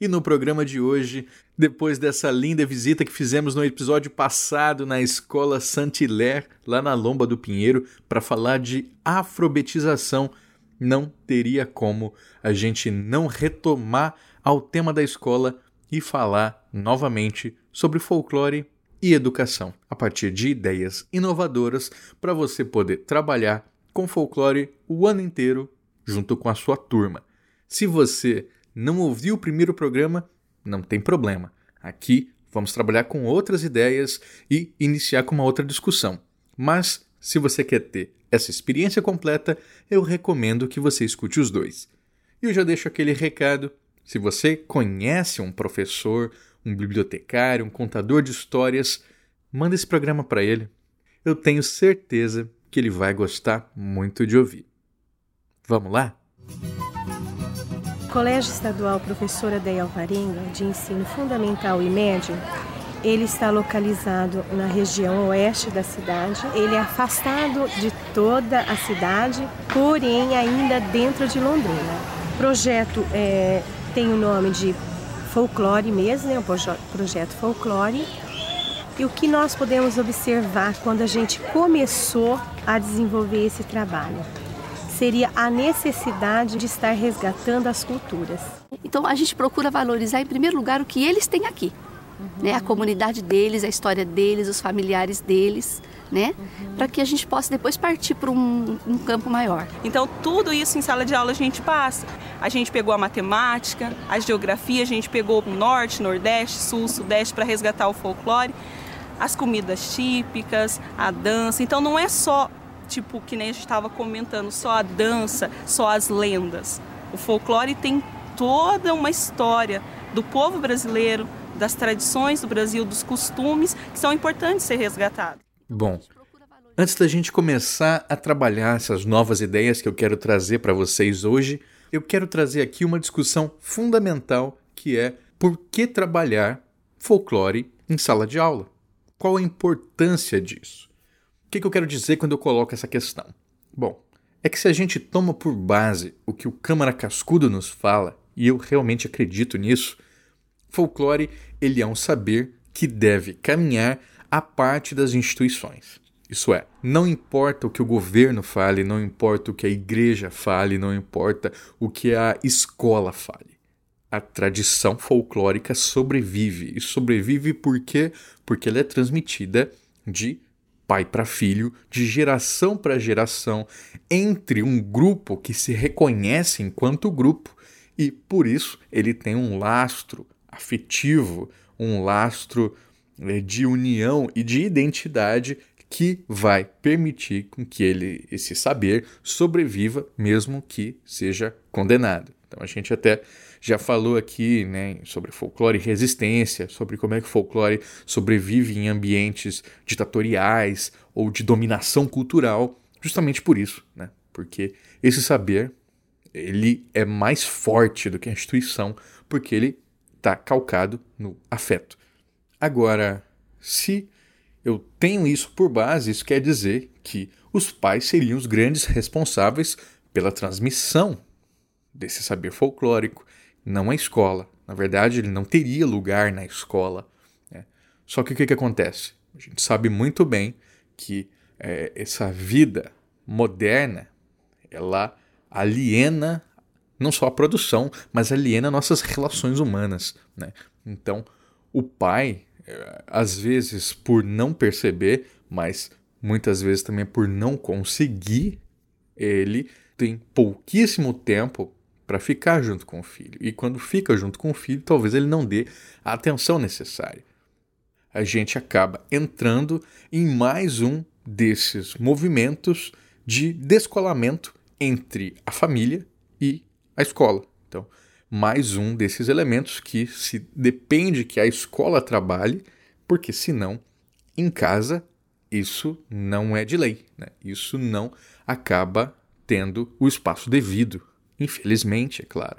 E no programa de hoje, depois dessa linda visita que fizemos no episódio passado na escola Saint-Hilaire, lá na Lomba do Pinheiro, para falar de afrobetização, não teria como a gente não retomar ao tema da escola e falar novamente sobre folclore e educação, a partir de ideias inovadoras para você poder trabalhar com folclore o ano inteiro junto com a sua turma. Se você não ouviu o primeiro programa, não tem problema. Aqui vamos trabalhar com outras ideias e iniciar com uma outra discussão. Mas se você quer ter essa experiência completa, eu recomendo que você escute os dois. E eu já deixo aquele recado: se você conhece um professor, um bibliotecário, um contador de histórias, manda esse programa para ele. Eu tenho certeza que ele vai gostar muito de ouvir. Vamos lá? Colégio Estadual Professora Deia Alvarenga, de ensino fundamental e médio, ele está localizado na região oeste da cidade. Ele é afastado de toda a cidade, porém ainda dentro de Londrina. O projeto é, tem o nome de Folclore mesmo, né? o projeto Folclore. E o que nós podemos observar quando a gente começou a desenvolver esse trabalho? Seria a necessidade de estar resgatando as culturas. Então a gente procura valorizar em primeiro lugar o que eles têm aqui, uhum. né? A comunidade deles, a história deles, os familiares deles, né? Uhum. Para que a gente possa depois partir para um, um, campo maior. Então tudo isso em sala de aula a gente passa. A gente pegou a matemática, a geografia, a gente pegou o norte, nordeste, sul, sudeste para resgatar o folclore as comidas típicas, a dança. Então não é só tipo, que nem a gente estava comentando, só a dança, só as lendas. O folclore tem toda uma história do povo brasileiro, das tradições do Brasil, dos costumes que são importantes ser resgatados. Bom, antes da gente começar a trabalhar essas novas ideias que eu quero trazer para vocês hoje, eu quero trazer aqui uma discussão fundamental que é por que trabalhar folclore em sala de aula? Qual a importância disso? O que, que eu quero dizer quando eu coloco essa questão? Bom, é que se a gente toma por base o que o Câmara Cascudo nos fala, e eu realmente acredito nisso, folclore ele é um saber que deve caminhar à parte das instituições. Isso é, não importa o que o governo fale, não importa o que a igreja fale, não importa o que a escola fale. A tradição folclórica sobrevive. E sobrevive por quê? Porque ela é transmitida de pai para filho, de geração para geração, entre um grupo que se reconhece enquanto grupo e por isso ele tem um lastro afetivo, um lastro eh, de união e de identidade que vai permitir com que ele esse saber sobreviva mesmo que seja condenado. Então a gente até já falou aqui né, sobre folclore e resistência, sobre como é que o folclore sobrevive em ambientes ditatoriais ou de dominação cultural, justamente por isso, né? Porque esse saber ele é mais forte do que a instituição, porque ele está calcado no afeto. Agora, se eu tenho isso por base, isso quer dizer que os pais seriam os grandes responsáveis pela transmissão desse saber folclórico, não a escola. Na verdade, ele não teria lugar na escola. Né? Só que o que, que acontece? A gente sabe muito bem que é, essa vida moderna ela aliena não só a produção, mas aliena nossas relações humanas. Né? Então, o pai, é, às vezes por não perceber, mas muitas vezes também por não conseguir, ele tem pouquíssimo tempo para ficar junto com o filho. E quando fica junto com o filho, talvez ele não dê a atenção necessária. A gente acaba entrando em mais um desses movimentos de descolamento entre a família e a escola. Então, mais um desses elementos que se depende que a escola trabalhe, porque senão em casa isso não é de lei, né? isso não acaba tendo o espaço devido, infelizmente, é claro.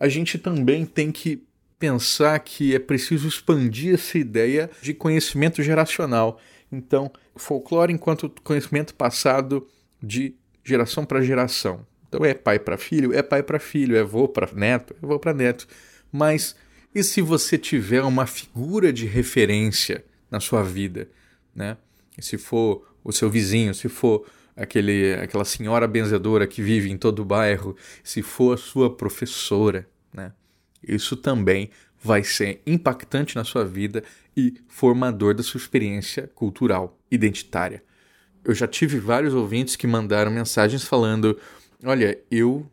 A gente também tem que pensar que é preciso expandir essa ideia de conhecimento geracional. Então, folclore enquanto conhecimento passado de geração para geração. Então é pai para filho, é pai para filho, é avô para neto, é avô para neto. Mas e se você tiver uma figura de referência na sua vida, né? Se for o seu vizinho, se for aquele, aquela senhora benzedora que vive em todo o bairro, se for a sua professora, né? Isso também vai ser impactante na sua vida e formador da sua experiência cultural, identitária. Eu já tive vários ouvintes que mandaram mensagens falando: Olha, eu,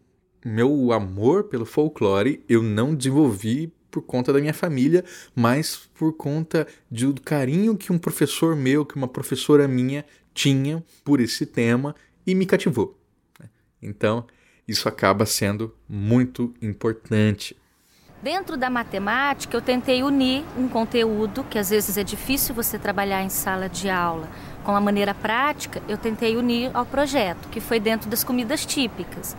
meu amor pelo folclore, eu não desenvolvi por conta da minha família, mas por conta do carinho que um professor meu, que uma professora minha tinha por esse tema e me cativou. Então, isso acaba sendo muito importante. Dentro da matemática, eu tentei unir um conteúdo que às vezes é difícil você trabalhar em sala de aula com a maneira prática, eu tentei unir ao projeto, que foi dentro das comidas típicas.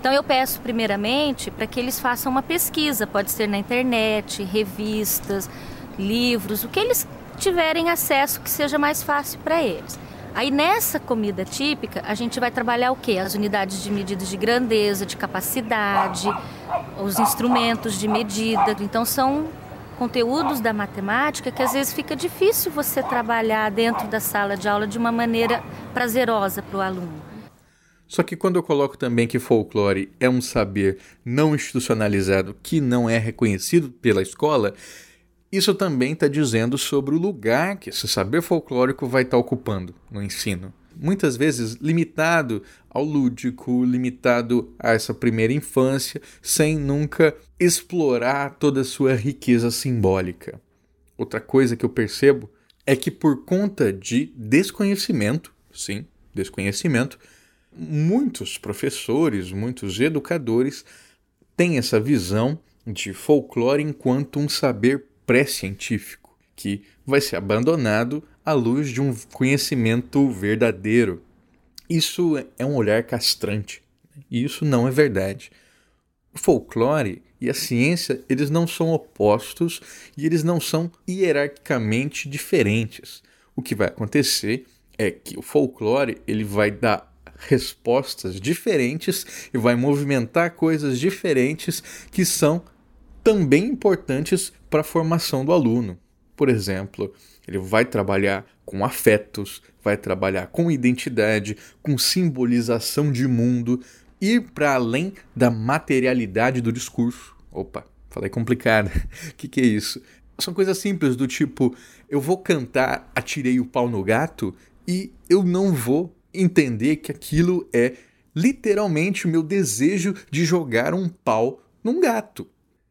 Então eu peço primeiramente para que eles façam uma pesquisa, pode ser na internet, revistas, livros, o que eles tiverem acesso que seja mais fácil para eles. Aí nessa comida típica, a gente vai trabalhar o quê? As unidades de medidas de grandeza, de capacidade, os instrumentos de medida. Então são conteúdos da matemática que às vezes fica difícil você trabalhar dentro da sala de aula de uma maneira prazerosa para o aluno. Só que quando eu coloco também que folclore é um saber não institucionalizado que não é reconhecido pela escola, isso também está dizendo sobre o lugar que esse saber folclórico vai estar tá ocupando no ensino. Muitas vezes limitado ao lúdico, limitado a essa primeira infância, sem nunca explorar toda a sua riqueza simbólica. Outra coisa que eu percebo é que por conta de desconhecimento, sim, desconhecimento, muitos professores, muitos educadores têm essa visão de folclore enquanto um saber pré-científico, que vai ser abandonado à luz de um conhecimento verdadeiro. Isso é um olhar castrante, e isso não é verdade. O folclore e a ciência, eles não são opostos e eles não são hierarquicamente diferentes. O que vai acontecer é que o folclore ele vai dar respostas diferentes e vai movimentar coisas diferentes que são também importantes para a formação do aluno. Por exemplo, ele vai trabalhar com afetos, vai trabalhar com identidade, com simbolização de mundo, ir para além da materialidade do discurso. Opa, falei complicado. O que, que é isso? São coisas simples do tipo: eu vou cantar Atirei o Pau no Gato e eu não vou entender que aquilo é literalmente o meu desejo de jogar um pau num gato.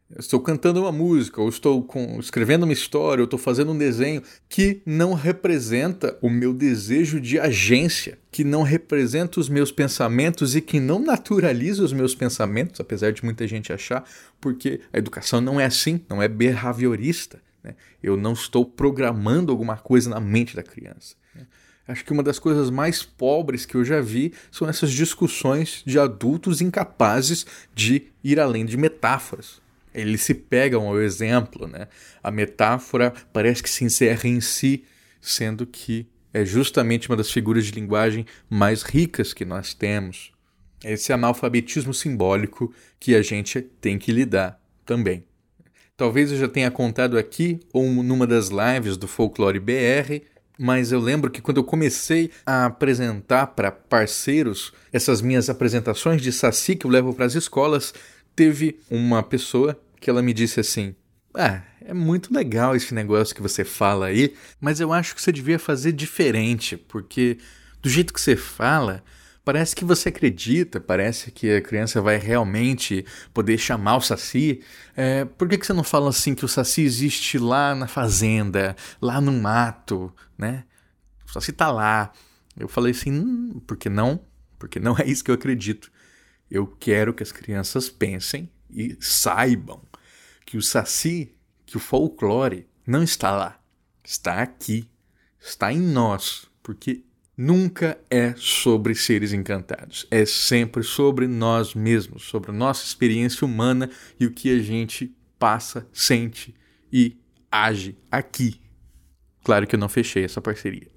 Eu estou cantando uma música, ou estou com, escrevendo uma história, ou estou fazendo um desenho que não representa o meu desejo de agência, que não representa os meus pensamentos e que não naturaliza os meus pensamentos, apesar de muita gente achar, porque a educação não é assim, não é behaviorista. Né? Eu não estou programando alguma coisa na mente da criança. Acho que uma das coisas mais pobres que eu já vi são essas discussões de adultos incapazes de ir além de metáforas. Eles se pegam ao exemplo, né? A metáfora parece que se encerra em si, sendo que é justamente uma das figuras de linguagem mais ricas que nós temos. Esse analfabetismo simbólico que a gente tem que lidar também. Talvez eu já tenha contado aqui ou numa das lives do Folclore BR mas eu lembro que quando eu comecei a apresentar para parceiros essas minhas apresentações de saci que eu levo para as escolas, teve uma pessoa que ela me disse assim: "Ah, é muito legal esse negócio que você fala aí, mas eu acho que você devia fazer diferente, porque do jeito que você fala, Parece que você acredita, parece que a criança vai realmente poder chamar o Saci. É, por que, que você não fala assim que o Saci existe lá na fazenda, lá no mato, né? O Saci tá lá. Eu falei assim, hum, porque não? Porque não é isso que eu acredito. Eu quero que as crianças pensem E saibam que o saci, que o folclore não está lá, está aqui, está em nós, porque nunca é sobre seres encantados, é sempre sobre nós mesmos, sobre a nossa experiência humana e o que a gente passa, sente e age aqui. Claro que eu não fechei essa parceria,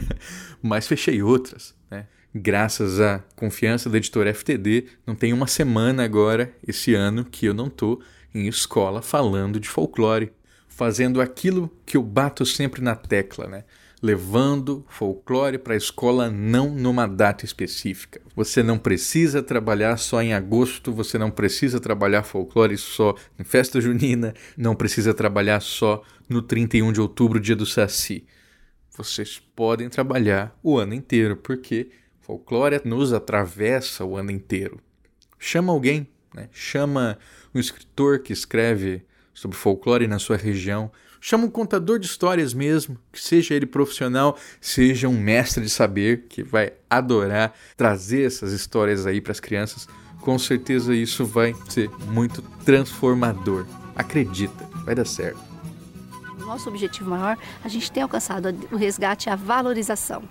mas fechei outras, né? Graças à confiança da editora FTD, não tem uma semana agora, esse ano, que eu não tô em escola falando de folclore, fazendo aquilo que eu bato sempre na tecla, né? levando folclore para a escola não numa data específica. Você não precisa trabalhar só em agosto, você não precisa trabalhar folclore só em festa junina, não precisa trabalhar só no 31 de outubro, dia do Saci. Vocês podem trabalhar o ano inteiro, porque folclore nos atravessa o ano inteiro. Chama alguém, né? chama um escritor que escreve sobre folclore na sua região, Chama um contador de histórias mesmo, que seja ele profissional, seja um mestre de saber que vai adorar trazer essas histórias aí para as crianças. Com certeza isso vai ser muito transformador. Acredita, vai dar certo. Nosso objetivo maior, a gente tem alcançado o resgate e a valorização.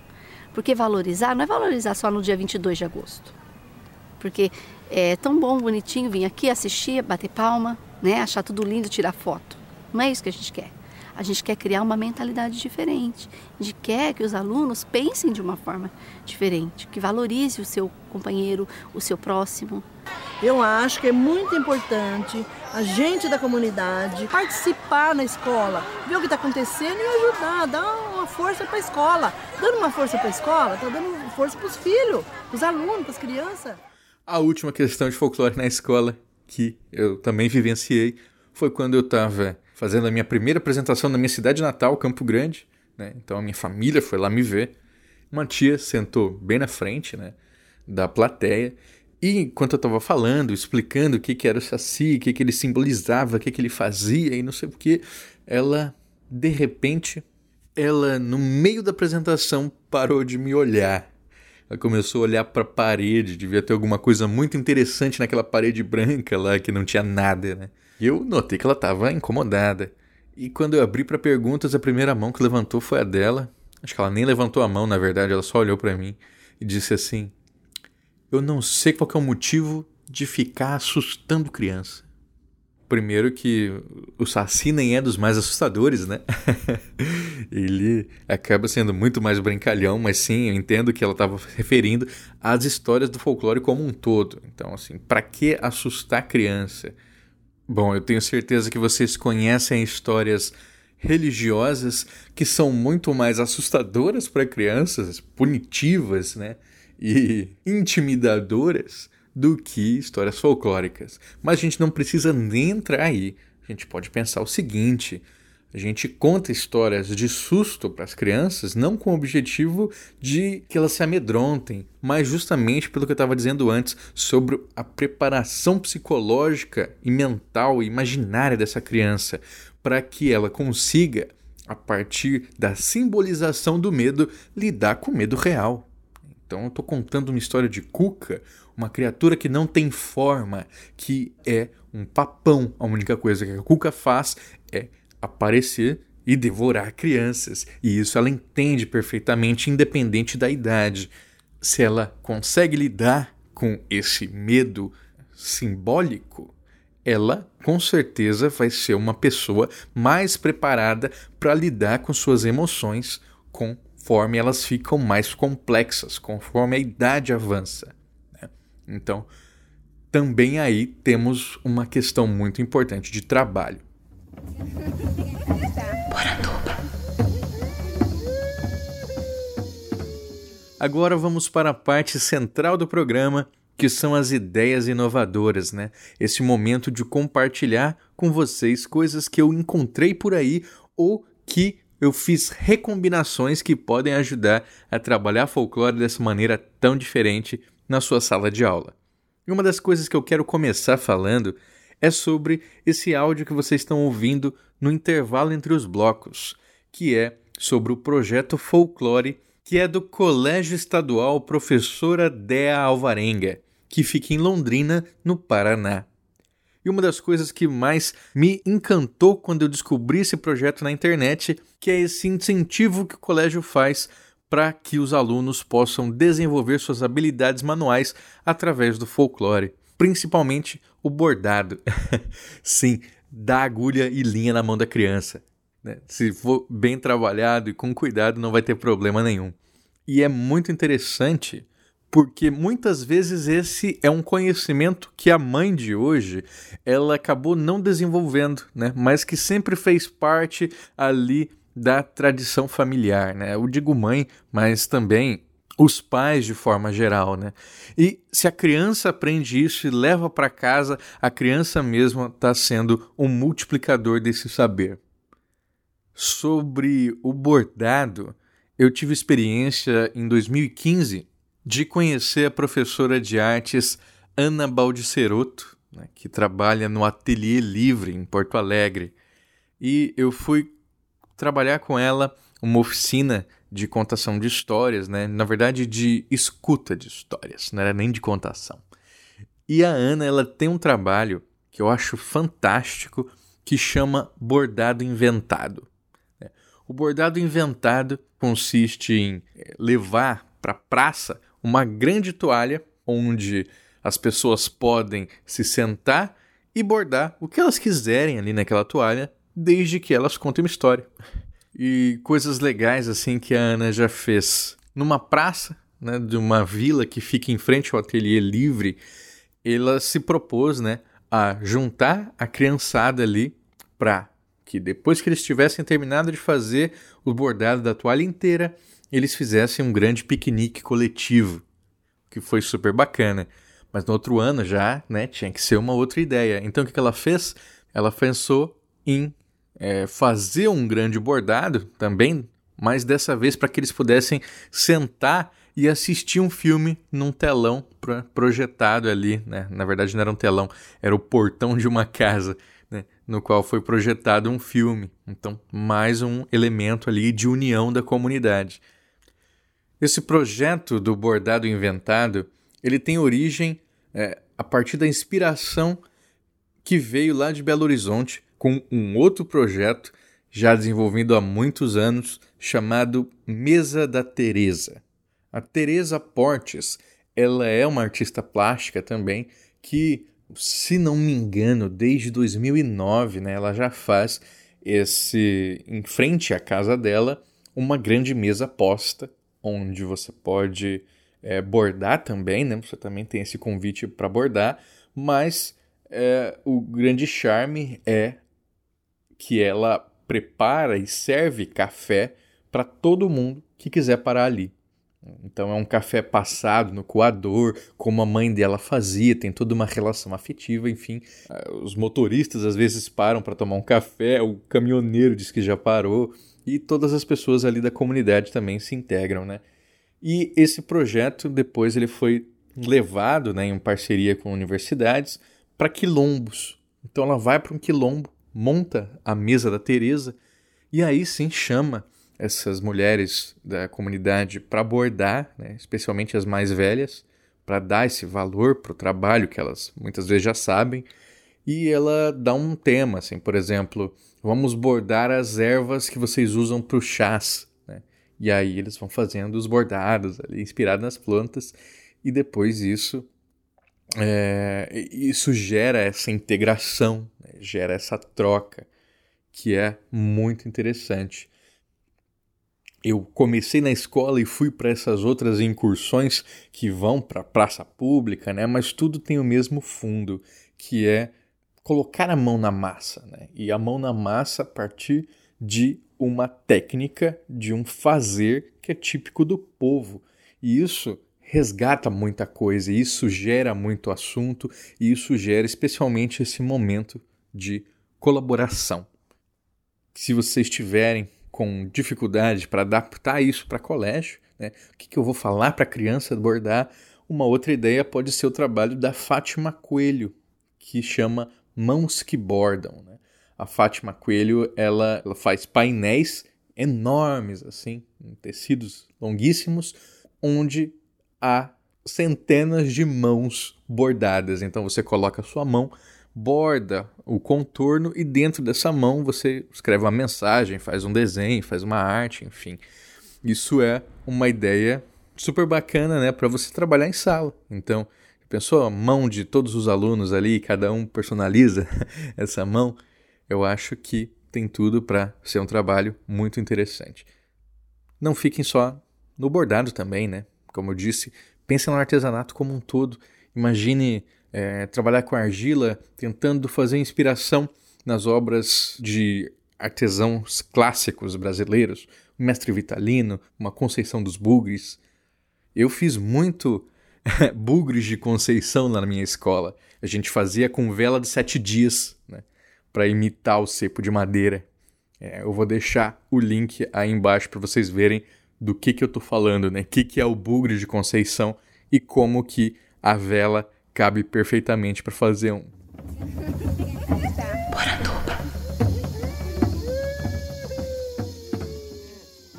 Porque valorizar não é valorizar só no dia 22 de agosto. Porque é tão bom, bonitinho vir aqui assistir, bater palma, né, achar tudo lindo, tirar foto. Não é isso que a gente quer. A gente quer criar uma mentalidade diferente. A gente quer que os alunos pensem de uma forma diferente, que valorize o seu companheiro, o seu próximo. Eu acho que é muito importante a gente da comunidade participar na escola, ver o que está acontecendo e ajudar, dar uma força para a escola. Dando uma força para a escola, está dando força para os filhos, para os alunos, para as crianças. A última questão de folclore na escola que eu também vivenciei foi quando eu estava fazendo a minha primeira apresentação na minha cidade natal, Campo Grande. Né? Então a minha família foi lá me ver. Uma tia sentou bem na frente né, da plateia. E enquanto eu estava falando, explicando o que, que era o Saci, o que, que ele simbolizava, o que, que ele fazia e não sei o que, ela, de repente, ela, no meio da apresentação, parou de me olhar. Ela começou a olhar para a parede, devia ter alguma coisa muito interessante naquela parede branca lá que não tinha nada, né? E eu notei que ela estava incomodada. E quando eu abri para perguntas, a primeira mão que levantou foi a dela. Acho que ela nem levantou a mão, na verdade, ela só olhou para mim e disse assim: Eu não sei qual é o motivo de ficar assustando criança. Primeiro que o Saci nem é dos mais assustadores, né? Ele acaba sendo muito mais brincalhão, mas sim, eu entendo que ela estava referindo às histórias do folclore como um todo. Então, assim, para que assustar criança? Bom, eu tenho certeza que vocês conhecem histórias religiosas que são muito mais assustadoras para crianças, punitivas, né? E intimidadoras do que histórias folclóricas. Mas a gente não precisa nem entrar aí. A gente pode pensar o seguinte: a gente conta histórias de susto para as crianças, não com o objetivo de que elas se amedrontem, mas justamente pelo que eu estava dizendo antes sobre a preparação psicológica e mental e imaginária dessa criança, para que ela consiga, a partir da simbolização do medo, lidar com o medo real. Então eu estou contando uma história de Cuca, uma criatura que não tem forma, que é um papão. A única coisa que a Cuca faz é aparecer e devorar crianças. E isso ela entende perfeitamente, independente da idade. Se ela consegue lidar com esse medo simbólico, ela com certeza vai ser uma pessoa mais preparada para lidar com suas emoções conforme elas ficam mais complexas, conforme a idade avança. Então, também aí temos uma questão muito importante de trabalho. Agora vamos para a parte central do programa, que são as ideias inovadoras, né? Esse momento de compartilhar com vocês coisas que eu encontrei por aí ou que eu fiz recombinações que podem ajudar a trabalhar folclore dessa maneira tão diferente na sua sala de aula. E uma das coisas que eu quero começar falando é sobre esse áudio que vocês estão ouvindo no intervalo entre os blocos, que é sobre o projeto Folclore, que é do Colégio Estadual Professora Dea Alvarenga, que fica em Londrina, no Paraná. E uma das coisas que mais me encantou quando eu descobri esse projeto na internet, que é esse incentivo que o colégio faz para que os alunos possam desenvolver suas habilidades manuais através do folclore, principalmente o bordado. Sim, dar agulha e linha na mão da criança. Né? Se for bem trabalhado e com cuidado, não vai ter problema nenhum. E é muito interessante porque muitas vezes esse é um conhecimento que a mãe de hoje ela acabou não desenvolvendo, né? Mas que sempre fez parte ali da tradição familiar, né? Eu digo mãe, mas também os pais de forma geral, né? E se a criança aprende isso e leva para casa, a criança mesma está sendo um multiplicador desse saber. Sobre o bordado, eu tive experiência em 2015 de conhecer a professora de artes Ana Baldiceroto, né, que trabalha no Ateliê Livre em Porto Alegre. E eu fui trabalhar com ela uma oficina de contação de histórias, né? Na verdade, de escuta de histórias, não era nem de contação. E a Ana, ela tem um trabalho que eu acho fantástico que chama bordado inventado. Né. O bordado inventado consiste em eh, levar para a praça uma grande toalha onde as pessoas podem se sentar e bordar o que elas quiserem ali naquela toalha, desde que elas contem uma história. E coisas legais assim que a Ana já fez. Numa praça, né, de uma vila que fica em frente ao ateliê livre, ela se propôs, né, a juntar a criançada ali para que depois que eles tivessem terminado de fazer o bordado da toalha inteira, eles fizessem um grande piquenique coletivo, que foi super bacana. Mas no outro ano já, né, tinha que ser uma outra ideia. Então o que ela fez? Ela pensou em é, fazer um grande bordado também, mas dessa vez para que eles pudessem sentar e assistir um filme num telão projetado ali, né? Na verdade não era um telão, era o portão de uma casa, né? no qual foi projetado um filme. Então, mais um elemento ali de união da comunidade. Esse projeto do bordado inventado, ele tem origem é, a partir da inspiração que veio lá de Belo Horizonte com um outro projeto já desenvolvido há muitos anos chamado Mesa da Teresa. A Teresa Portes, ela é uma artista plástica também que, se não me engano, desde 2009, né, ela já faz esse em frente à casa dela uma grande mesa posta onde você pode é, bordar também, né? Você também tem esse convite para bordar, mas é, o grande charme é que ela prepara e serve café para todo mundo que quiser parar ali. Então é um café passado no coador, como a mãe dela fazia, tem toda uma relação afetiva, enfim. É, os motoristas às vezes param para tomar um café, o caminhoneiro diz que já parou e todas as pessoas ali da comunidade também se integram, né? E esse projeto depois ele foi levado, né, em parceria com universidades para quilombos. Então ela vai para um quilombo, monta a mesa da Teresa e aí sim chama essas mulheres da comunidade para abordar, né, especialmente as mais velhas, para dar esse valor para o trabalho que elas muitas vezes já sabem. E ela dá um tema, assim, por exemplo, vamos bordar as ervas que vocês usam para o chás. Né? E aí eles vão fazendo os bordados ali, inspirados nas plantas, e depois isso é, isso gera essa integração, né? gera essa troca, que é muito interessante. Eu comecei na escola e fui para essas outras incursões que vão para a praça pública, né? mas tudo tem o mesmo fundo, que é colocar a mão na massa, né? E a mão na massa a partir de uma técnica, de um fazer que é típico do povo. E isso resgata muita coisa, e isso gera muito assunto, e isso gera especialmente esse momento de colaboração. Se vocês tiverem com dificuldade para adaptar isso para colégio, né? o que, que eu vou falar para a criança abordar? Uma outra ideia pode ser o trabalho da Fátima Coelho, que chama mãos que bordam. Né? A Fátima Coelho ela, ela faz painéis enormes, assim, tecidos longuíssimos, onde há centenas de mãos bordadas. Então você coloca a sua mão, borda, o contorno e dentro dessa mão você escreve uma mensagem, faz um desenho, faz uma arte, enfim. Isso é uma ideia super bacana, né, para você trabalhar em sala. Então, pensou a mão de todos os alunos ali, cada um personaliza essa mão? Eu acho que tem tudo para ser um trabalho muito interessante. Não fiquem só no bordado também, né? Como eu disse, pensem no artesanato como um todo. Imagine é, trabalhar com argila, tentando fazer inspiração nas obras de artesãos clássicos brasileiros, o Mestre Vitalino, uma Conceição dos Bugres. Eu fiz muito bugres de Conceição na minha escola. A gente fazia com vela de sete dias, né, para imitar o cepo de madeira. É, eu vou deixar o link aí embaixo para vocês verem do que, que eu estou falando, né? O que, que é o bugre de Conceição e como que a vela cabe perfeitamente para fazer um.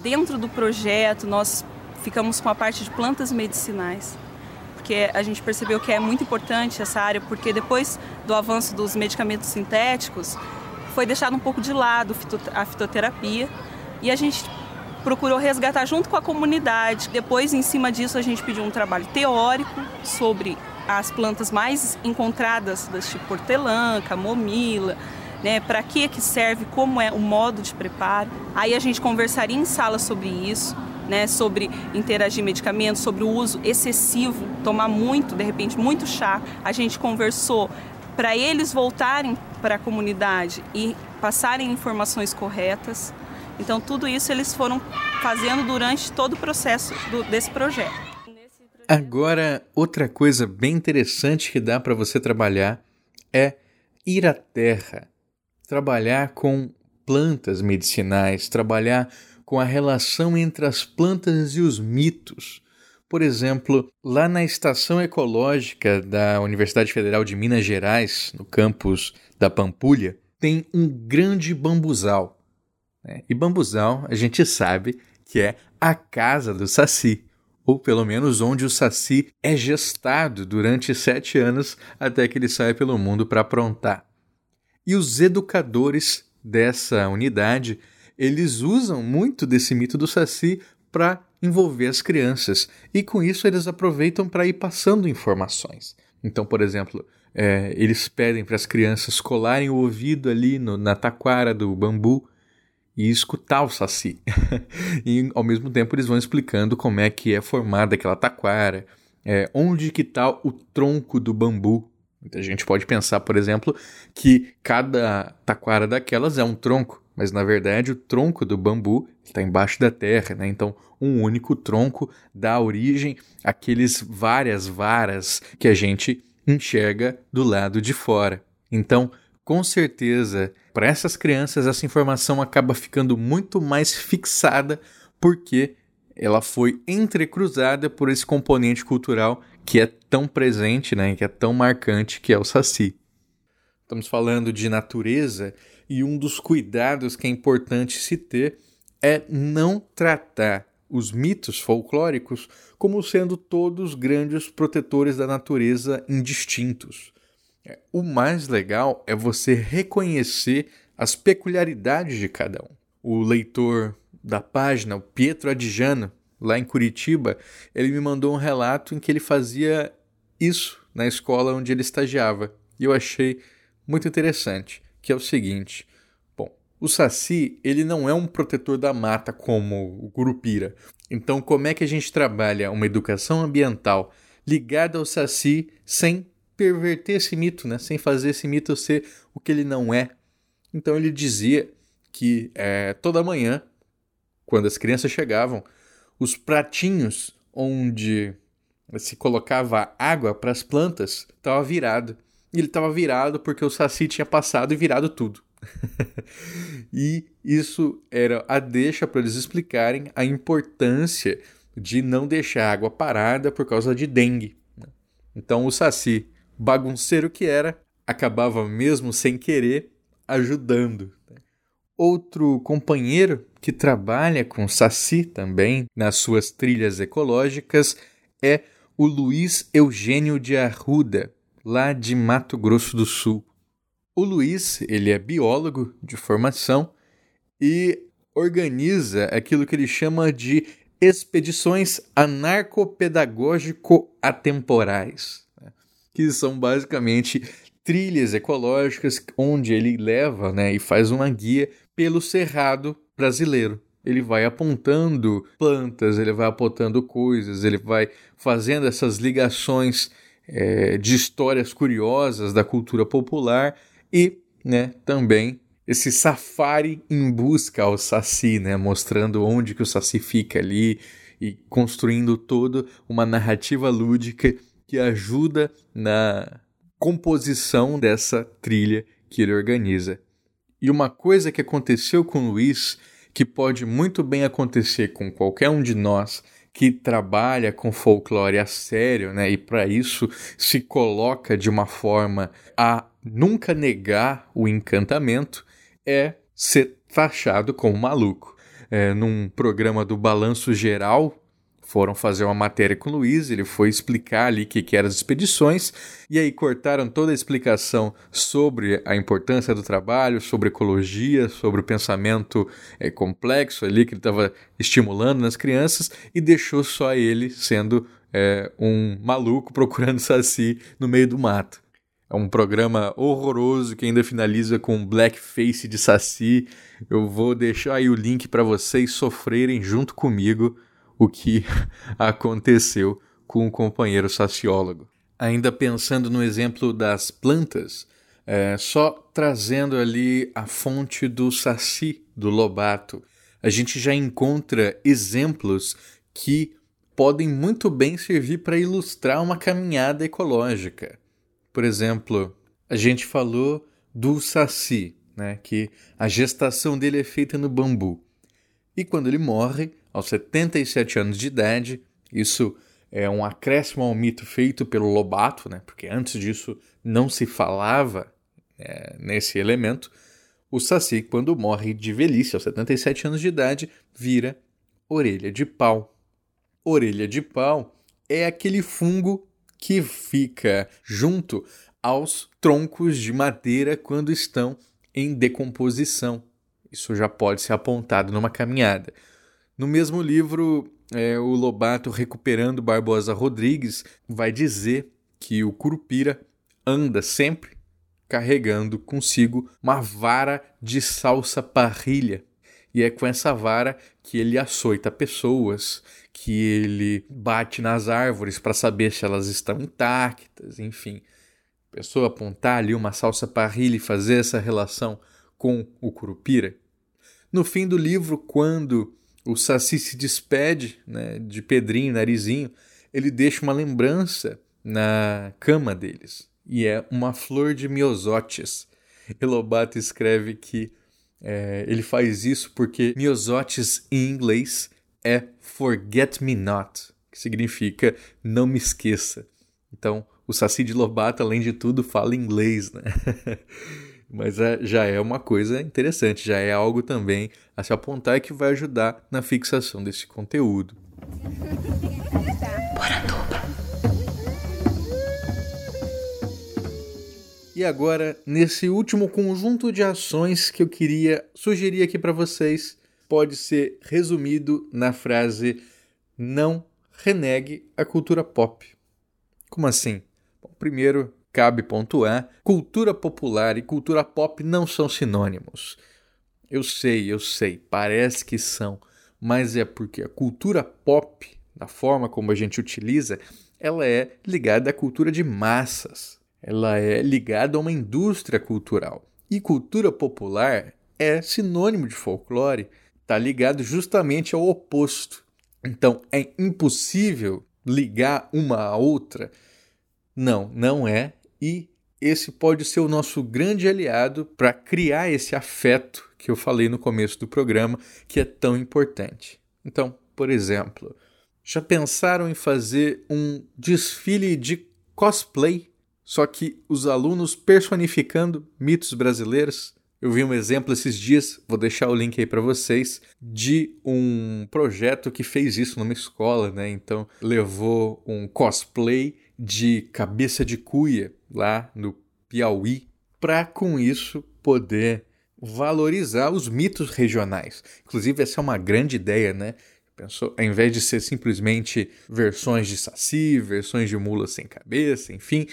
Dentro do projeto, nós ficamos com a parte de plantas medicinais, porque a gente percebeu que é muito importante essa área, porque depois do avanço dos medicamentos sintéticos, foi deixado um pouco de lado a fitoterapia e a gente procurou resgatar junto com a comunidade. Depois, em cima disso, a gente pediu um trabalho teórico sobre as plantas mais encontradas, das tipo hortelã, camomila, né, para que que serve, como é o modo de preparo. Aí a gente conversaria em sala sobre isso, né, sobre interagir medicamentos, sobre o uso excessivo, tomar muito, de repente, muito chá. A gente conversou para eles voltarem para a comunidade e passarem informações corretas. Então, tudo isso eles foram fazendo durante todo o processo do, desse projeto. Agora, outra coisa bem interessante que dá para você trabalhar é ir à terra, trabalhar com plantas medicinais, trabalhar com a relação entre as plantas e os mitos. Por exemplo, lá na Estação Ecológica da Universidade Federal de Minas Gerais, no campus da Pampulha, tem um grande bambuzal. Né? E bambuzal a gente sabe que é a casa do Saci ou pelo menos onde o Saci é gestado durante sete anos até que ele sai pelo mundo para aprontar. E os educadores dessa unidade, eles usam muito desse mito do Saci para envolver as crianças, e com isso eles aproveitam para ir passando informações. Então, por exemplo, é, eles pedem para as crianças colarem o ouvido ali no, na taquara do bambu e escutar o saci. e ao mesmo tempo eles vão explicando como é que é formada aquela taquara, é, onde que está o tronco do bambu. Muita gente pode pensar, por exemplo, que cada taquara daquelas é um tronco, mas na verdade o tronco do bambu está embaixo da terra, né? Então um único tronco dá origem àqueles várias varas que a gente enxerga do lado de fora. Então, com certeza, para essas crianças, essa informação acaba ficando muito mais fixada porque ela foi entrecruzada por esse componente cultural que é tão presente, né, que é tão marcante, que é o saci. Estamos falando de natureza e um dos cuidados que é importante se ter é não tratar os mitos folclóricos como sendo todos grandes protetores da natureza indistintos. É, o mais legal é você reconhecer as peculiaridades de cada um. O leitor da página, o Pietro Adjano, lá em Curitiba, ele me mandou um relato em que ele fazia isso na escola onde ele estagiava. E eu achei muito interessante, que é o seguinte: o Saci, ele não é um protetor da mata como o Curupira. Então, como é que a gente trabalha uma educação ambiental ligada ao Saci sem perverter esse mito, né? sem fazer esse mito ser o que ele não é. Então ele dizia que é, toda manhã, quando as crianças chegavam, os pratinhos onde se colocava água para as plantas estava virado. E ele estava virado porque o Saci tinha passado e virado tudo. e isso era a deixa para eles explicarem a importância de não deixar a água parada por causa de dengue. Né? Então o Saci bagunceiro que era, acabava mesmo sem querer ajudando. Né? Outro companheiro que trabalha com Saci também nas suas trilhas ecológicas é o Luiz Eugênio de Arruda, lá de Mato Grosso do Sul. O Luiz, ele é biólogo de formação e organiza aquilo que ele chama de expedições anarcopedagógico-atemporais, né? que são basicamente trilhas ecológicas onde ele leva né, e faz uma guia pelo cerrado brasileiro. Ele vai apontando plantas, ele vai apontando coisas, ele vai fazendo essas ligações é, de histórias curiosas da cultura popular e né, também esse safari em busca ao Saci, né, mostrando onde que o Saci fica ali e construindo toda uma narrativa lúdica que ajuda na composição dessa trilha que ele organiza. E uma coisa que aconteceu com o Luiz, que pode muito bem acontecer com qualquer um de nós que trabalha com folclore a sério, né, e para isso se coloca de uma forma a nunca negar o encantamento, é ser taxado como maluco. É, num programa do Balanço Geral, foram fazer uma matéria com o Luiz, ele foi explicar ali o que, que eram as expedições, e aí cortaram toda a explicação sobre a importância do trabalho, sobre ecologia, sobre o pensamento é, complexo ali que ele estava estimulando nas crianças, e deixou só ele sendo é, um maluco procurando saci no meio do mato. É um programa horroroso que ainda finaliza com blackface de saci. Eu vou deixar aí o link para vocês sofrerem junto comigo o que aconteceu com o companheiro saciólogo. Ainda pensando no exemplo das plantas, é, só trazendo ali a fonte do saci, do lobato, a gente já encontra exemplos que podem muito bem servir para ilustrar uma caminhada ecológica. Por exemplo, a gente falou do saci, né, que a gestação dele é feita no bambu. E quando ele morre, aos 77 anos de idade. Isso é um acréscimo ao mito feito pelo Lobato, né? porque antes disso não se falava é, nesse elemento. O Saci, quando morre de velhice, aos 77 anos de idade, vira orelha de pau. Orelha de pau é aquele fungo que fica junto aos troncos de madeira quando estão em decomposição. Isso já pode ser apontado numa caminhada. No mesmo livro, é, o Lobato, recuperando Barbosa Rodrigues, vai dizer que o Curupira anda sempre carregando consigo uma vara de salsa parrilha. E é com essa vara que ele açoita pessoas, que ele bate nas árvores para saber se elas estão intactas, enfim. A pessoa apontar ali uma salsa parrilha e fazer essa relação com o Curupira. No fim do livro, quando o Saci se despede né, de Pedrinho, Narizinho, ele deixa uma lembrança na cama deles. E é uma flor de miosotes. Elobato escreve que é, ele faz isso porque miosotes em inglês é forget me not, que significa não me esqueça. Então, o Saci de Lobato, além de tudo, fala inglês, né? Mas é, já é uma coisa interessante, já é algo também a se apontar que vai ajudar na fixação desse conteúdo. E agora, nesse último conjunto de ações que eu queria sugerir aqui para vocês, pode ser resumido na frase: não renegue a cultura pop. Como assim? Bom, primeiro, cabe pontuar, cultura popular e cultura pop não são sinônimos. Eu sei, eu sei, parece que são, mas é porque a cultura pop, da forma como a gente utiliza, ela é ligada à cultura de massas. Ela é ligada a uma indústria cultural. E cultura popular é sinônimo de folclore, está ligado justamente ao oposto. Então é impossível ligar uma à outra. Não, não é e esse pode ser o nosso grande aliado para criar esse afeto que eu falei no começo do programa, que é tão importante. Então, por exemplo, já pensaram em fazer um desfile de cosplay, só que os alunos personificando mitos brasileiros? Eu vi um exemplo esses dias, vou deixar o link aí para vocês, de um projeto que fez isso numa escola, né? Então, levou um cosplay de cabeça de cuia lá no Piauí para com isso poder valorizar os mitos regionais. Inclusive, essa é uma grande ideia, né? Pensou, ao invés de ser simplesmente versões de saci, versões de mula sem cabeça, enfim,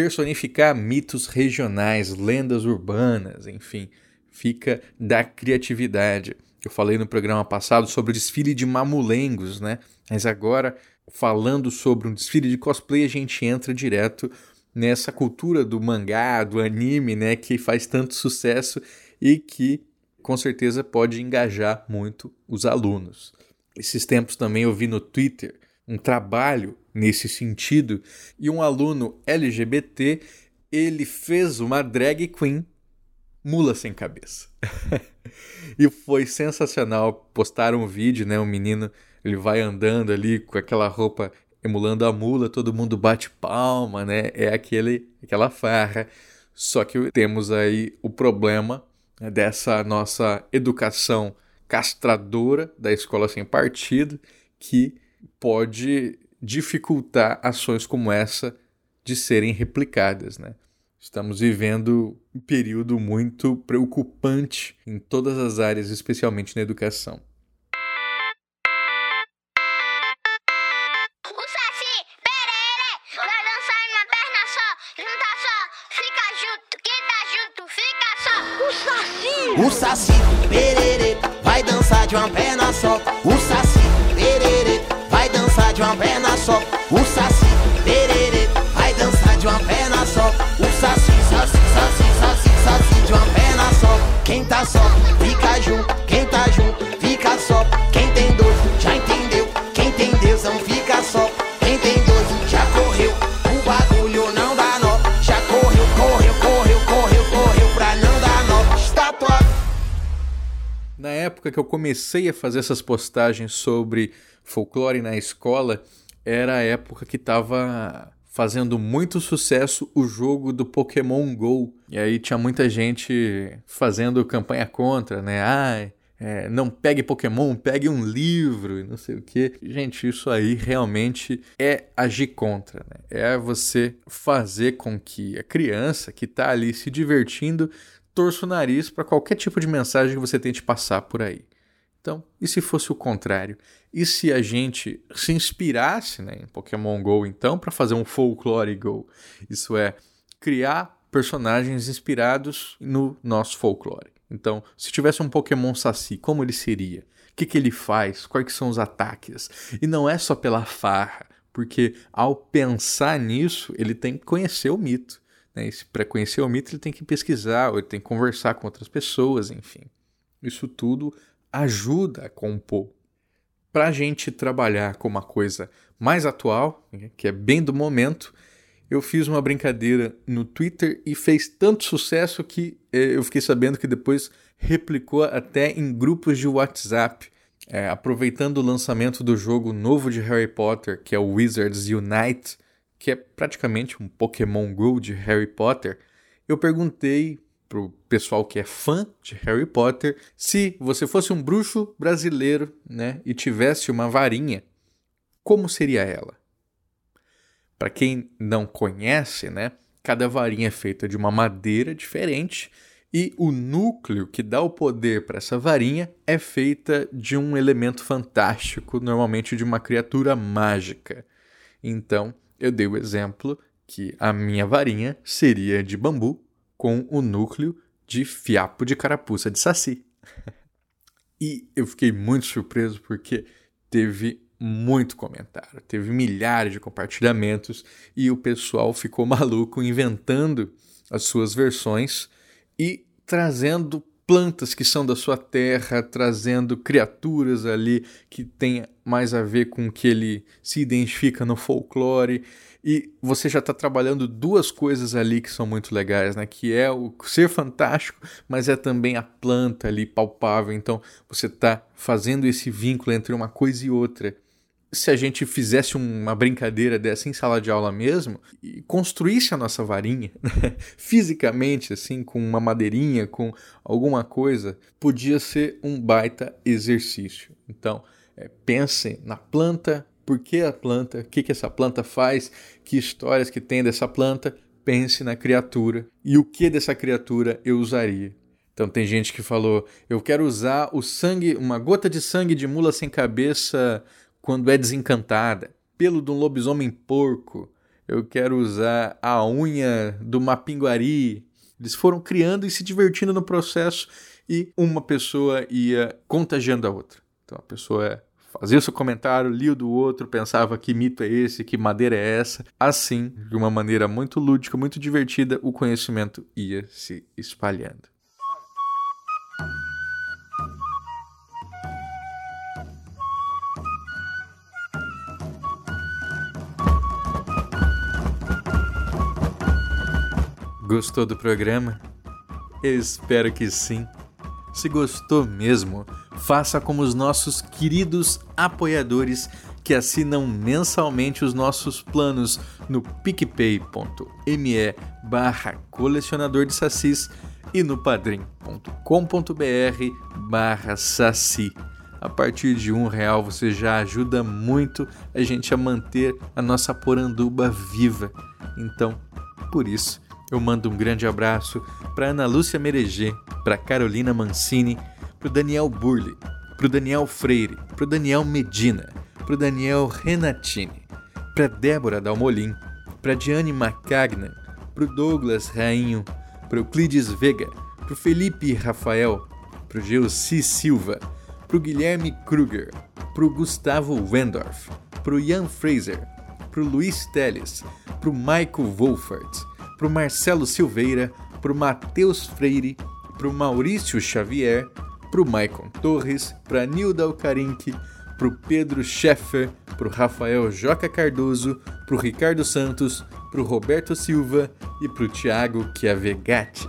personificar mitos regionais, lendas urbanas, enfim, fica da criatividade. Eu falei no programa passado sobre o desfile de mamulengos, né? Mas agora, falando sobre um desfile de cosplay, a gente entra direto nessa cultura do mangá, do anime, né, que faz tanto sucesso e que com certeza pode engajar muito os alunos. Esses tempos também eu vi no Twitter um trabalho nesse sentido e um aluno LGBT ele fez uma drag queen mula sem cabeça. e foi sensacional. Postaram um vídeo, né? Um menino ele vai andando ali com aquela roupa emulando a mula, todo mundo bate palma, né? É aquele, aquela farra. Só que temos aí o problema né, dessa nossa educação castradora da escola sem partido, que pode dificultar ações como essa de serem replicadas, né? Estamos vivendo um período muito preocupante em todas as áreas, especialmente na educação. O saci, época que eu comecei a fazer essas postagens sobre folclore na escola, era a época que estava fazendo muito sucesso o jogo do Pokémon Go. E aí tinha muita gente fazendo campanha contra, né? Ai, é, não pegue Pokémon, pegue um livro e não sei o que. Gente, isso aí realmente é agir contra, né? É você fazer com que a criança que está ali se divertindo torça o nariz para qualquer tipo de mensagem que você tente passar por aí. Então, e se fosse o contrário? E se a gente se inspirasse né, em Pokémon Go, então, para fazer um folklore Go? Isso é, criar personagens inspirados no nosso folclore. Então, se tivesse um Pokémon Saci, como ele seria? O que, que ele faz? Quais são os ataques? E não é só pela farra, porque ao pensar nisso, ele tem que conhecer o mito. Né? Para conhecer o mito, ele tem que pesquisar, ou ele tem que conversar com outras pessoas, enfim. Isso tudo ajuda a compor. Para a gente trabalhar com uma coisa mais atual, né, que é bem do momento, eu fiz uma brincadeira no Twitter e fez tanto sucesso que eh, eu fiquei sabendo que depois replicou até em grupos de WhatsApp. É, aproveitando o lançamento do jogo novo de Harry Potter, que é o Wizards Unite, que é praticamente um Pokémon Go de Harry Potter, eu perguntei pro pessoal que é fã de Harry Potter se você fosse um bruxo brasileiro, né, e tivesse uma varinha, como seria ela? Para quem não conhece, né, cada varinha é feita de uma madeira diferente e o núcleo que dá o poder para essa varinha é feita de um elemento fantástico, normalmente de uma criatura mágica. Então, eu dei o exemplo que a minha varinha seria de bambu com o núcleo de fiapo de carapuça de saci. e eu fiquei muito surpreso porque teve muito comentário, teve milhares de compartilhamentos e o pessoal ficou maluco inventando as suas versões e trazendo plantas que são da sua terra, trazendo criaturas ali que tem mais a ver com o que ele se identifica no folclore. E você já está trabalhando duas coisas ali que são muito legais, né? Que é o ser fantástico, mas é também a planta ali palpável. Então você está fazendo esse vínculo entre uma coisa e outra se a gente fizesse uma brincadeira dessa em sala de aula mesmo e construísse a nossa varinha né? fisicamente, assim, com uma madeirinha, com alguma coisa, podia ser um baita exercício. Então, é, pense na planta, por que a planta, o que, que essa planta faz, que histórias que tem dessa planta. pense na criatura e o que dessa criatura eu usaria. Então tem gente que falou: eu quero usar o sangue, uma gota de sangue de mula sem cabeça quando é desencantada, pelo de um lobisomem porco. Eu quero usar a unha do mapinguari. Eles foram criando e se divertindo no processo e uma pessoa ia contagiando a outra. Então a pessoa fazia o seu comentário, lia o do outro, pensava que mito é esse, que madeira é essa. Assim, de uma maneira muito lúdica, muito divertida, o conhecimento ia se espalhando. Gostou do programa? Eu espero que sim. Se gostou mesmo, faça como os nossos queridos apoiadores que assinam mensalmente os nossos planos no picpay.me barra colecionador de sacis e no padrim.com.br barra saci. A partir de um real você já ajuda muito a gente a manter a nossa poranduba viva. Então, por isso, eu mando um grande abraço para Ana Lúcia Mereger, para Carolina Mancini, para o Daniel Burli, para o Daniel Freire, para o Daniel Medina, para o Daniel Renatini, para Débora Dalmolin, para Diane Macagna, para o Douglas Rainho, para o Euclides Vega, para o Felipe Rafael, para o Geossi Silva, para o Guilherme Kruger, para o Gustavo Wendorf, para o Ian Fraser, para o Luiz Teles, para o Michael Wolfert, para o Marcelo Silveira, para o Matheus Freire, para o Maurício Xavier, para o Maicon Torres, para Nilda Alcarinque, para o Pedro Scheffer, para o Rafael Joca Cardoso, para o Ricardo Santos, para o Roberto Silva e para o Thiago Chiavegatti.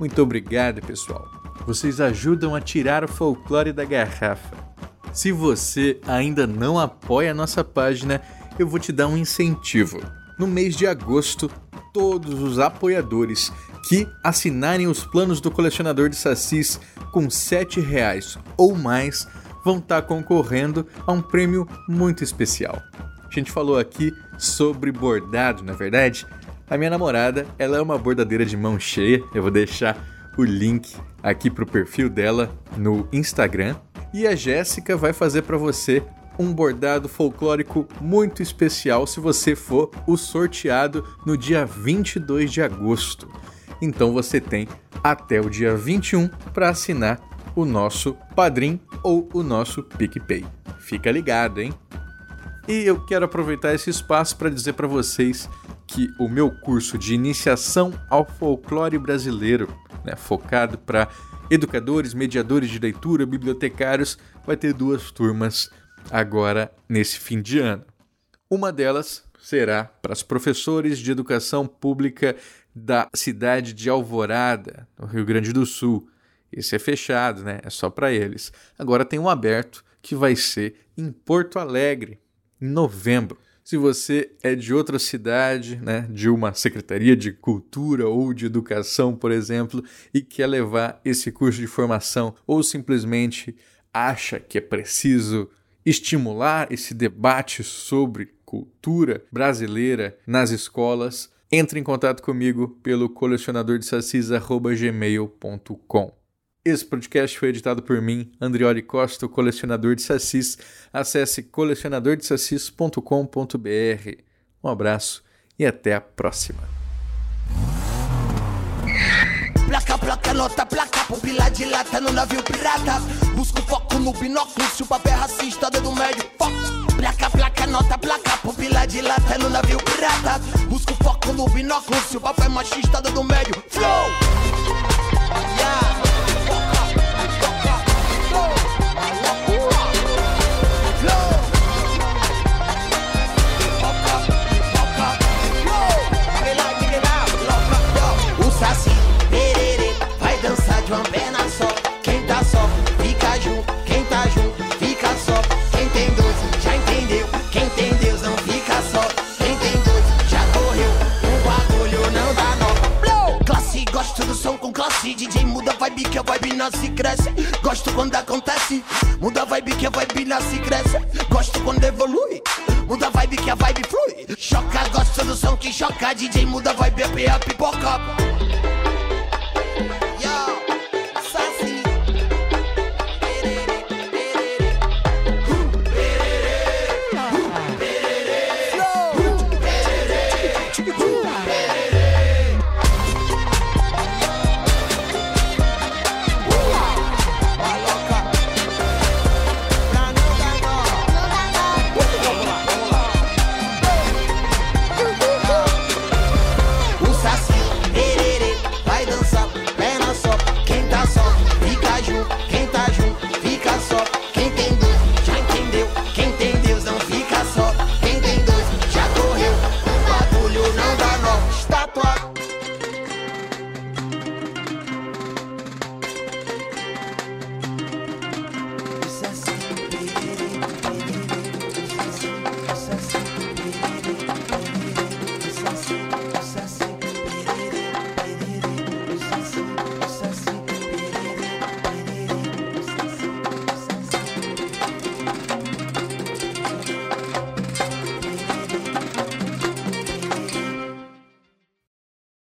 Muito obrigado, pessoal. Vocês ajudam a tirar o folclore da garrafa. Se você ainda não apoia a nossa página, eu vou te dar um incentivo. No mês de agosto, todos os apoiadores que assinarem os planos do colecionador de sacis com R$ 7,00 ou mais vão estar concorrendo a um prêmio muito especial. A gente falou aqui sobre bordado, na é verdade? A minha namorada, ela é uma bordadeira de mão cheia. Eu vou deixar o link aqui para o perfil dela no Instagram. E a Jéssica vai fazer para você um bordado folclórico muito especial se você for o sorteado no dia 22 de agosto. Então você tem até o dia 21 para assinar o nosso Padrim ou o nosso PicPay. Fica ligado, hein? E eu quero aproveitar esse espaço para dizer para vocês que o meu curso de iniciação ao folclore brasileiro, né, focado para educadores, mediadores de leitura, bibliotecários, vai ter duas turmas agora nesse fim de ano. Uma delas será para os professores de educação pública da cidade de Alvorada, no Rio Grande do Sul. Esse é fechado, né? É só para eles. Agora tem um aberto que vai ser em Porto Alegre, em novembro. Se você é de outra cidade, né, de uma secretaria de cultura ou de educação, por exemplo, e quer levar esse curso de formação ou simplesmente acha que é preciso estimular esse debate sobre cultura brasileira nas escolas, entre em contato comigo pelo colecionador de sacis@gmail.com. Esse podcast foi editado por mim, Andrioli Costa, colecionador de sacis. Acesse colecionadordesacis.com.br. Um abraço e até a próxima. Placa, placa, nota, placa, pupila dilata no navio pirata. Busco foco no binóculo, se o papel é racista, dedo médio, foco. Placa, placa, nota, placa, pupila dilata no navio pirata. Busco foco no binóculo, se o papel é machista, dedo médio, flow. De uma perna só. Quem tá só, fica junto. Quem tá junto, fica só. Quem tem dois, já entendeu. Quem tem Deus não fica só. Quem tem dois, já correu. O bagulho não dá nó. Classe, gosto do som com classe. DJ muda a vibe que a vibe nasce e cresce. Gosto quando acontece. Muda a vibe que a vibe nasce e cresce. Gosto quando evolui. muda a vibe que a vibe flui. Choca, gosta do som que choca, DJ muda a vibe, é a pipoca.